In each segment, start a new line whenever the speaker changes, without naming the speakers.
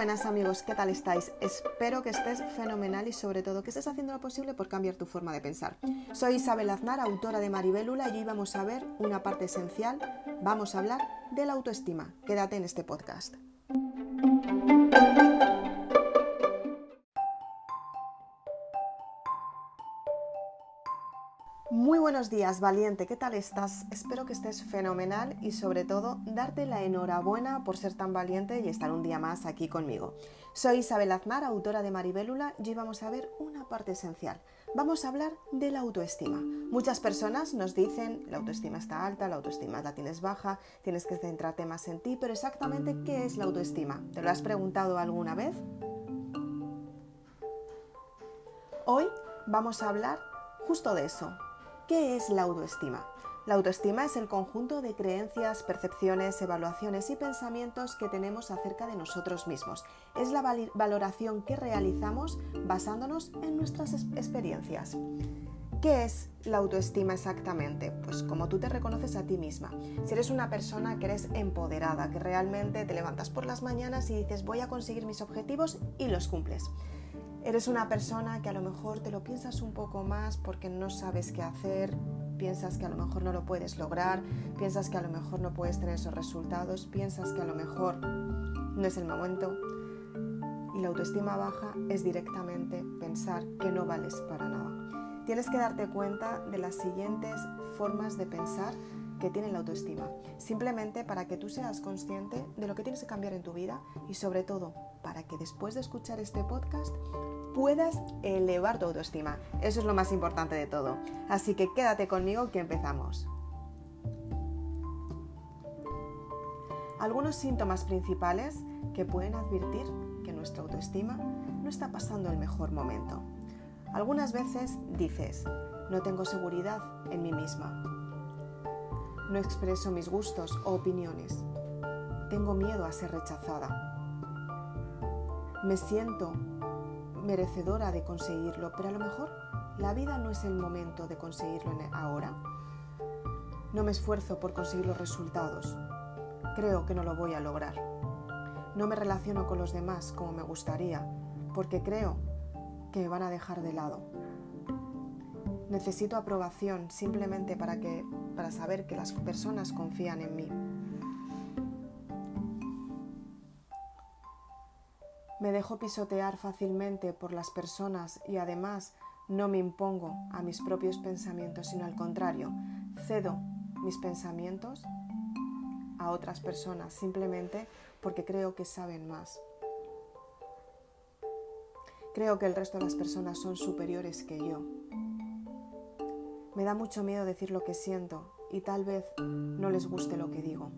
buenas amigos, ¿qué tal estáis? Espero que estés fenomenal y sobre todo que estés haciendo lo posible por cambiar tu forma de pensar. Soy Isabel Aznar, autora de Maribélula y hoy vamos a ver una parte esencial, vamos a hablar de la autoestima. Quédate en este podcast. Buenos días, valiente, ¿qué tal estás? Espero que estés fenomenal y sobre todo darte la enhorabuena por ser tan valiente y estar un día más aquí conmigo. Soy Isabel Aznar, autora de Maribélula y hoy vamos a ver una parte esencial. Vamos a hablar de la autoestima. Muchas personas nos dicen la autoestima está alta, la autoestima la tienes baja, tienes que centrarte más en ti, pero exactamente ¿qué es la autoestima? ¿Te lo has preguntado alguna vez? Hoy vamos a hablar justo de eso, ¿Qué es la autoestima? La autoestima es el conjunto de creencias, percepciones, evaluaciones y pensamientos que tenemos acerca de nosotros mismos. Es la valoración que realizamos basándonos en nuestras experiencias. ¿Qué es la autoestima exactamente? Pues como tú te reconoces a ti misma. Si eres una persona que eres empoderada, que realmente te levantas por las mañanas y dices voy a conseguir mis objetivos y los cumples. Eres una persona que a lo mejor te lo piensas un poco más porque no sabes qué hacer, piensas que a lo mejor no lo puedes lograr, piensas que a lo mejor no puedes tener esos resultados, piensas que a lo mejor no es el momento. Y la autoestima baja es directamente pensar que no vales para nada. Tienes que darte cuenta de las siguientes formas de pensar que tiene la autoestima, simplemente para que tú seas consciente de lo que tienes que cambiar en tu vida y sobre todo para que después de escuchar este podcast puedas elevar tu autoestima. Eso es lo más importante de todo. Así que quédate conmigo que empezamos. Algunos síntomas principales que pueden advertir que nuestra autoestima no está pasando el mejor momento. Algunas veces dices, no tengo seguridad en mí misma, no expreso mis gustos o opiniones. Tengo miedo a ser rechazada. Me siento merecedora de conseguirlo, pero a lo mejor la vida no es el momento de conseguirlo ahora. No me esfuerzo por conseguir los resultados. Creo que no lo voy a lograr. No me relaciono con los demás como me gustaría, porque creo que me van a dejar de lado. Necesito aprobación simplemente para, que, para saber que las personas confían en mí. Me dejo pisotear fácilmente por las personas y además no me impongo a mis propios pensamientos, sino al contrario, cedo mis pensamientos a otras personas simplemente porque creo que saben más. Creo que el resto de las personas son superiores que yo me da mucho miedo decir lo que siento y tal vez no les guste lo que digo.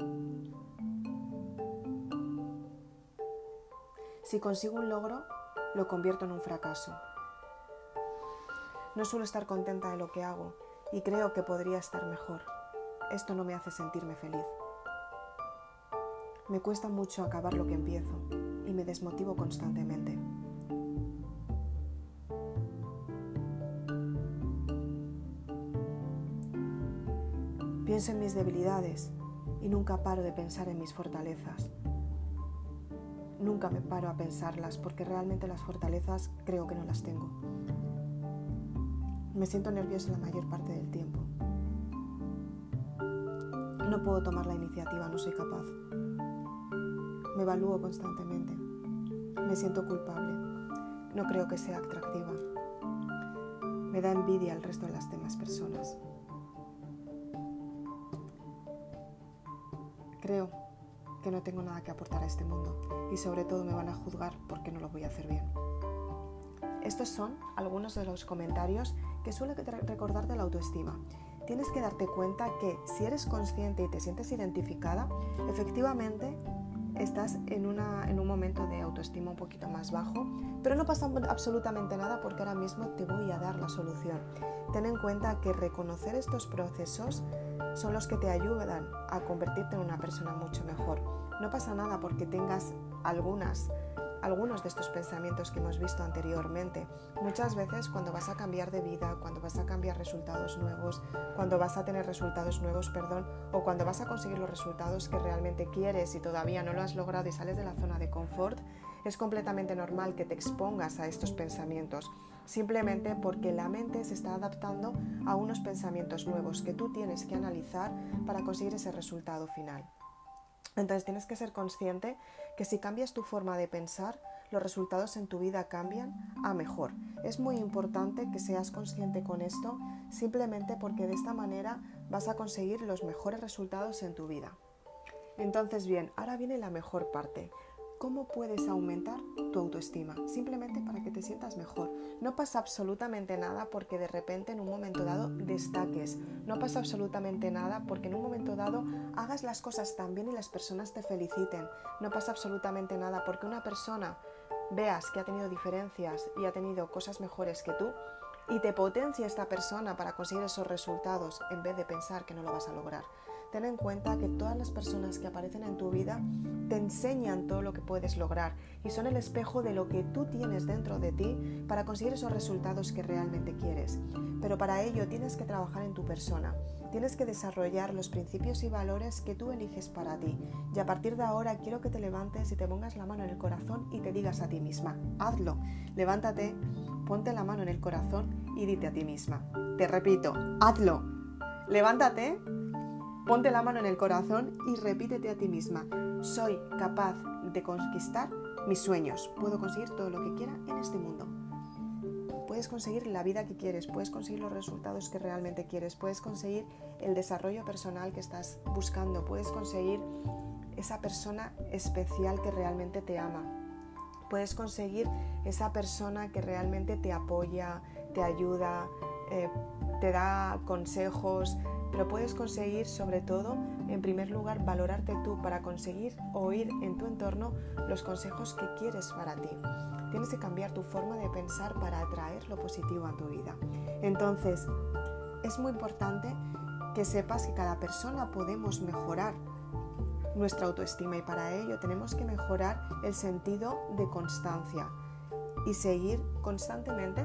Si consigo un logro, lo convierto en un fracaso. No suelo estar contenta de lo que hago y creo que podría estar mejor. Esto no me hace sentirme feliz. Me cuesta mucho acabar lo que empiezo y me desmotivo constantemente. Pienso en mis debilidades y nunca paro de pensar en mis fortalezas. Nunca me paro a pensarlas porque realmente las fortalezas creo que no las tengo. Me siento nerviosa la mayor parte del tiempo. No puedo tomar la iniciativa, no soy capaz. Me evalúo constantemente. Me siento culpable. No creo que sea atractiva. Me da envidia al resto de las demás personas. Creo que no tengo nada que aportar a este mundo y sobre todo me van a juzgar porque no lo voy a hacer bien. Estos son algunos de los comentarios que suele recordar de la autoestima. Tienes que darte cuenta que si eres consciente y te sientes identificada, efectivamente estás en, en un momento de autoestima un poquito más bajo, pero no pasa absolutamente nada porque ahora mismo te voy a dar la solución. Ten en cuenta que reconocer estos procesos son los que te ayudan a convertirte en una persona mucho mejor. No pasa nada porque tengas algunas algunos de estos pensamientos que hemos visto anteriormente. Muchas veces cuando vas a cambiar de vida, cuando vas a cambiar resultados nuevos, cuando vas a tener resultados nuevos, perdón, o cuando vas a conseguir los resultados que realmente quieres y todavía no lo has logrado y sales de la zona de confort, es completamente normal que te expongas a estos pensamientos, simplemente porque la mente se está adaptando a unos pensamientos nuevos que tú tienes que analizar para conseguir ese resultado final. Entonces tienes que ser consciente que si cambias tu forma de pensar, los resultados en tu vida cambian a mejor. Es muy importante que seas consciente con esto, simplemente porque de esta manera vas a conseguir los mejores resultados en tu vida. Entonces bien, ahora viene la mejor parte. ¿Cómo puedes aumentar tu autoestima? Simplemente para que te sientas mejor. No pasa absolutamente nada porque de repente en un momento dado destaques. No pasa absolutamente nada porque en un momento dado hagas las cosas tan bien y las personas te feliciten. No pasa absolutamente nada porque una persona veas que ha tenido diferencias y ha tenido cosas mejores que tú y te potencia esta persona para conseguir esos resultados en vez de pensar que no lo vas a lograr ten en cuenta que todas las personas que aparecen en tu vida te enseñan todo lo que puedes lograr y son el espejo de lo que tú tienes dentro de ti para conseguir esos resultados que realmente quieres. Pero para ello tienes que trabajar en tu persona, tienes que desarrollar los principios y valores que tú eliges para ti. Y a partir de ahora quiero que te levantes y te pongas la mano en el corazón y te digas a ti misma, hazlo, levántate, ponte la mano en el corazón y dite a ti misma. Te repito, hazlo, levántate Ponte la mano en el corazón y repítete a ti misma, soy capaz de conquistar mis sueños, puedo conseguir todo lo que quiera en este mundo. Puedes conseguir la vida que quieres, puedes conseguir los resultados que realmente quieres, puedes conseguir el desarrollo personal que estás buscando, puedes conseguir esa persona especial que realmente te ama, puedes conseguir esa persona que realmente te apoya, te ayuda, eh, te da consejos, pero puedes conseguir sobre todo, en primer lugar, valorarte tú para conseguir oír en tu entorno los consejos que quieres para ti. Tienes que cambiar tu forma de pensar para atraer lo positivo a tu vida. Entonces, es muy importante que sepas que cada persona podemos mejorar nuestra autoestima y para ello tenemos que mejorar el sentido de constancia y seguir constantemente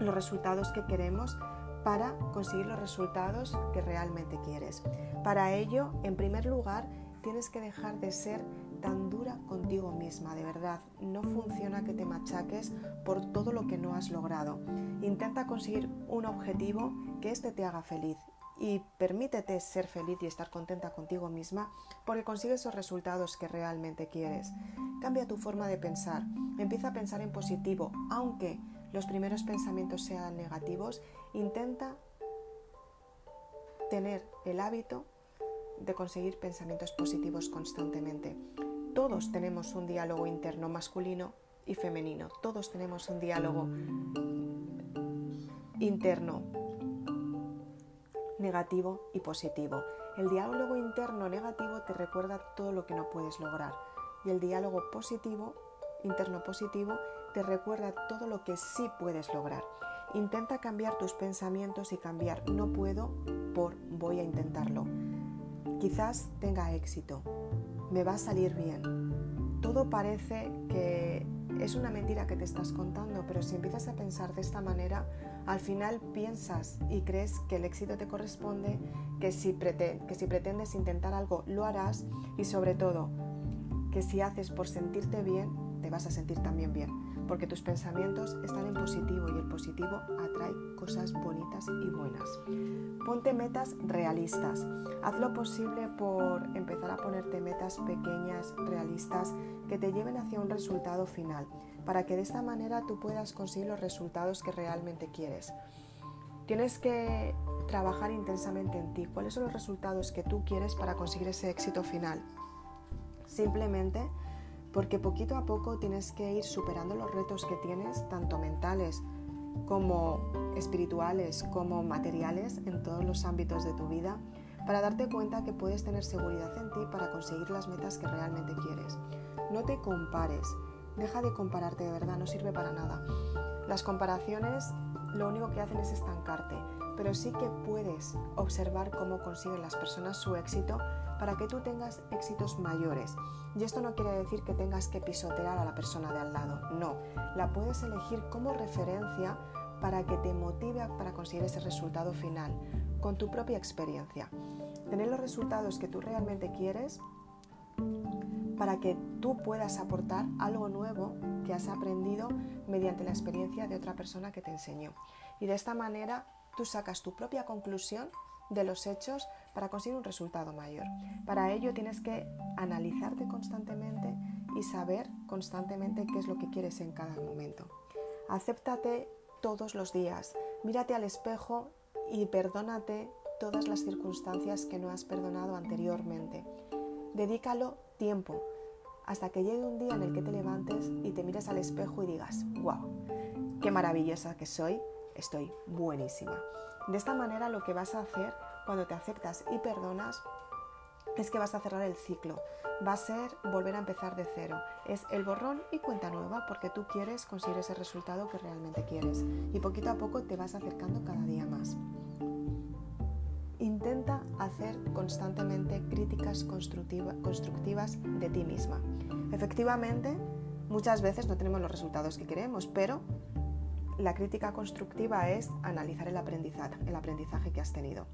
los resultados que queremos para conseguir los resultados que realmente quieres. Para ello, en primer lugar, tienes que dejar de ser tan dura contigo misma, de verdad. No funciona que te machaques por todo lo que no has logrado. Intenta conseguir un objetivo que éste te haga feliz y permítete ser feliz y estar contenta contigo misma porque consigues esos resultados que realmente quieres. Cambia tu forma de pensar. Empieza a pensar en positivo, aunque los primeros pensamientos sean negativos, intenta tener el hábito de conseguir pensamientos positivos constantemente. Todos tenemos un diálogo interno masculino y femenino. Todos tenemos un diálogo interno negativo y positivo. El diálogo interno negativo te recuerda todo lo que no puedes lograr y el diálogo positivo, interno positivo, te recuerda todo lo que sí puedes lograr. Intenta cambiar tus pensamientos y cambiar no puedo por voy a intentarlo. Quizás tenga éxito, me va a salir bien. Todo parece que es una mentira que te estás contando, pero si empiezas a pensar de esta manera, al final piensas y crees que el éxito te corresponde, que si, que si pretendes intentar algo lo harás y sobre todo que si haces por sentirte bien, te vas a sentir también bien porque tus pensamientos están en positivo y el positivo atrae cosas bonitas y buenas. Ponte metas realistas. Haz lo posible por empezar a ponerte metas pequeñas, realistas, que te lleven hacia un resultado final, para que de esta manera tú puedas conseguir los resultados que realmente quieres. Tienes que trabajar intensamente en ti. ¿Cuáles son los resultados que tú quieres para conseguir ese éxito final? Simplemente porque poquito a poco tienes que ir superando los retos que tienes, tanto mentales como espirituales, como materiales, en todos los ámbitos de tu vida, para darte cuenta que puedes tener seguridad en ti para conseguir las metas que realmente quieres. No te compares, deja de compararte de verdad, no sirve para nada. Las comparaciones lo único que hacen es estancarte, pero sí que puedes observar cómo consiguen las personas su éxito para que tú tengas éxitos mayores. Y esto no quiere decir que tengas que pisotear a la persona de al lado, no, la puedes elegir como referencia para que te motive para conseguir ese resultado final, con tu propia experiencia. Tener los resultados que tú realmente quieres para que tú puedas aportar algo nuevo que has aprendido mediante la experiencia de otra persona que te enseñó. Y de esta manera tú sacas tu propia conclusión de los hechos para conseguir un resultado mayor. Para ello tienes que analizarte constantemente y saber constantemente qué es lo que quieres en cada momento. Acéptate todos los días, mírate al espejo y perdónate todas las circunstancias que no has perdonado anteriormente. Dedícalo tiempo hasta que llegue un día en el que te levantes y te mires al espejo y digas, wow, qué maravillosa que soy, estoy buenísima. De esta manera lo que vas a hacer cuando te aceptas y perdonas es que vas a cerrar el ciclo. Va a ser volver a empezar de cero. Es el borrón y cuenta nueva porque tú quieres conseguir ese resultado que realmente quieres. Y poquito a poco te vas acercando cada día más. Intenta hacer constantemente críticas constructivas de ti misma. Efectivamente, muchas veces no tenemos los resultados que queremos, pero la crítica constructiva es analizar el aprendizaje, el aprendizaje que has tenido.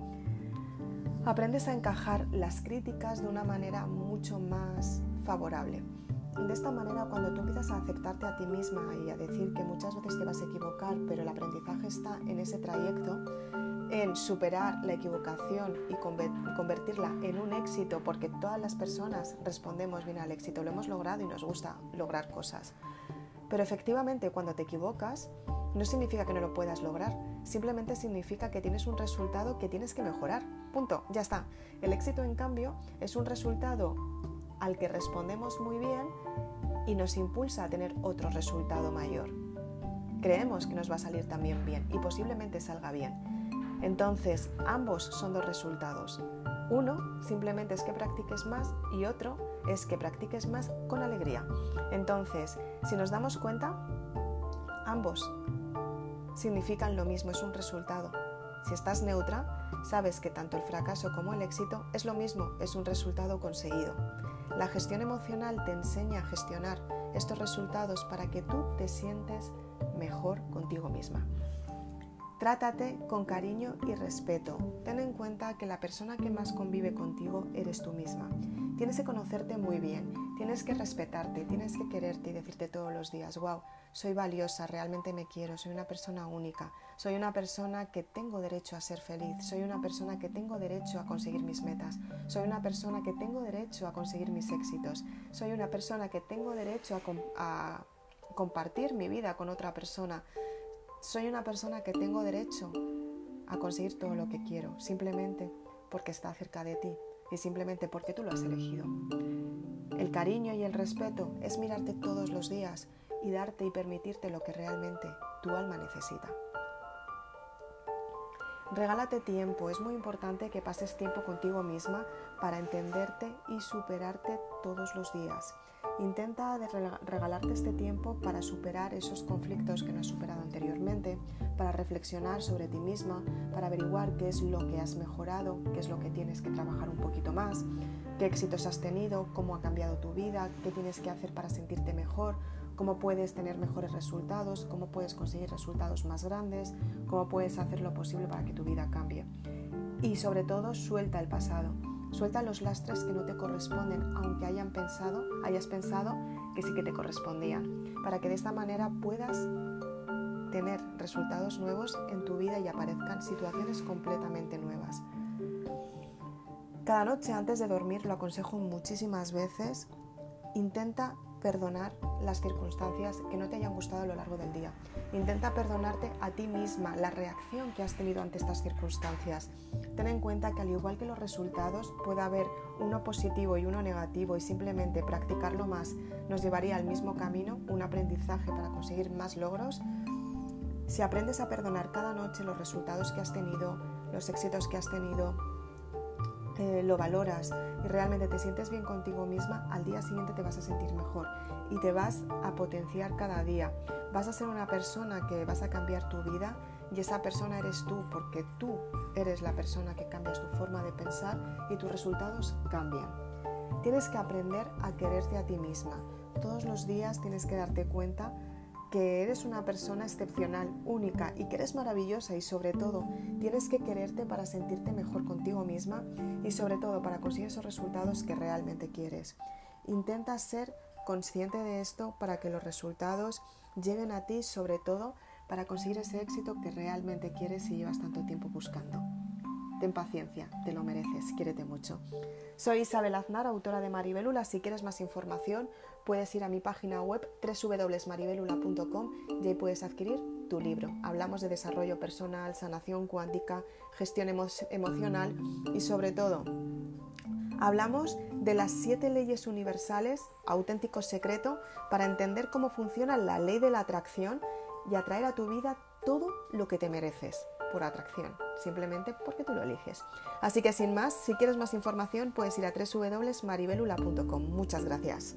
Aprendes a encajar las críticas de una manera mucho más favorable. De esta manera, cuando tú empiezas a aceptarte a ti misma y a decir que muchas veces te vas a equivocar, pero el aprendizaje está en ese trayecto, en superar la equivocación y convertirla en un éxito, porque todas las personas respondemos bien al éxito, lo hemos logrado y nos gusta lograr cosas. Pero efectivamente, cuando te equivocas, no significa que no lo puedas lograr, simplemente significa que tienes un resultado que tienes que mejorar. Punto, ya está. El éxito, en cambio, es un resultado al que respondemos muy bien y nos impulsa a tener otro resultado mayor. Creemos que nos va a salir también bien y posiblemente salga bien. Entonces, ambos son dos resultados. Uno simplemente es que practiques más y otro es que practiques más con alegría. Entonces, si nos damos cuenta, ambos significan lo mismo, es un resultado. Si estás neutra, sabes que tanto el fracaso como el éxito es lo mismo, es un resultado conseguido. La gestión emocional te enseña a gestionar estos resultados para que tú te sientes mejor contigo misma. Trátate con cariño y respeto. Ten en cuenta que la persona que más convive contigo eres tú misma. Tienes que conocerte muy bien, tienes que respetarte, tienes que quererte y decirte todos los días, wow, soy valiosa, realmente me quiero, soy una persona única, soy una persona que tengo derecho a ser feliz, soy una persona que tengo derecho a conseguir mis metas, soy una persona que tengo derecho a conseguir mis éxitos, soy una persona que tengo derecho a, compartir mi vida con otra persona, soy una persona que tengo derecho a conseguir todo lo que quiero, simplemente porque está cerca de ti y simplemente porque tú lo has elegido. El cariño y el respeto es mirarte todos los días y darte y permitirte lo que realmente tu alma necesita. Regálate tiempo, es muy importante que pases tiempo contigo misma para entenderte y superarte todos los días. Intenta regalarte este tiempo para superar esos conflictos que no has superado anteriormente, para reflexionar sobre ti misma, para averiguar qué es lo que has mejorado, qué es lo que tienes que trabajar un poquito más, qué éxitos has tenido, cómo ha cambiado tu vida, qué tienes que hacer para sentirte mejor, cómo puedes tener mejores resultados, cómo puedes conseguir resultados más grandes, cómo puedes hacer lo posible para que tu vida cambie. Y sobre todo, suelta el pasado Suelta los lastres que no te corresponden, aunque hayan pensado, hayas pensado que sí que te correspondían, para que de esta manera puedas tener resultados nuevos en tu vida y aparezcan situaciones completamente nuevas. Cada noche antes de dormir, lo aconsejo muchísimas veces, intenta perdonar las circunstancias que no te hayan gustado a lo largo del día. Intenta perdonarte a ti misma la reacción que has tenido ante estas circunstancias. Ten en cuenta que al igual que los resultados puede haber uno positivo y uno negativo y simplemente practicarlo más nos llevaría al mismo camino, un aprendizaje para conseguir más logros. Si aprendes a perdonar cada noche los resultados que has tenido, los éxitos que has tenido, eh, lo valoras y realmente te sientes bien contigo misma, al día siguiente te vas a sentir mejor y te vas a potenciar cada día. Vas a ser una persona que vas a cambiar tu vida y esa persona eres tú porque tú eres la persona que cambias tu forma de pensar y tus resultados cambian. Tienes que aprender a quererte a ti misma. Todos los días tienes que darte cuenta que eres una persona excepcional, única y que eres maravillosa y sobre todo tienes que quererte para sentirte mejor contigo misma y sobre todo para conseguir esos resultados que realmente quieres. Intenta ser consciente de esto para que los resultados lleguen a ti sobre todo para conseguir ese éxito que realmente quieres y llevas tanto tiempo buscando. Ten paciencia, te lo mereces, quiérete mucho. Soy Isabel Aznar, autora de Maribelula. Si quieres más información, puedes ir a mi página web www.maribelula.com y ahí puedes adquirir tu libro. Hablamos de desarrollo personal, sanación cuántica, gestión emocional y sobre todo hablamos de las siete leyes universales, auténtico secreto, para entender cómo funciona la ley de la atracción y atraer a tu vida todo lo que te mereces por atracción, simplemente porque tú lo eliges. Así que sin más, si quieres más información puedes ir a www.maribelula.com. Muchas gracias.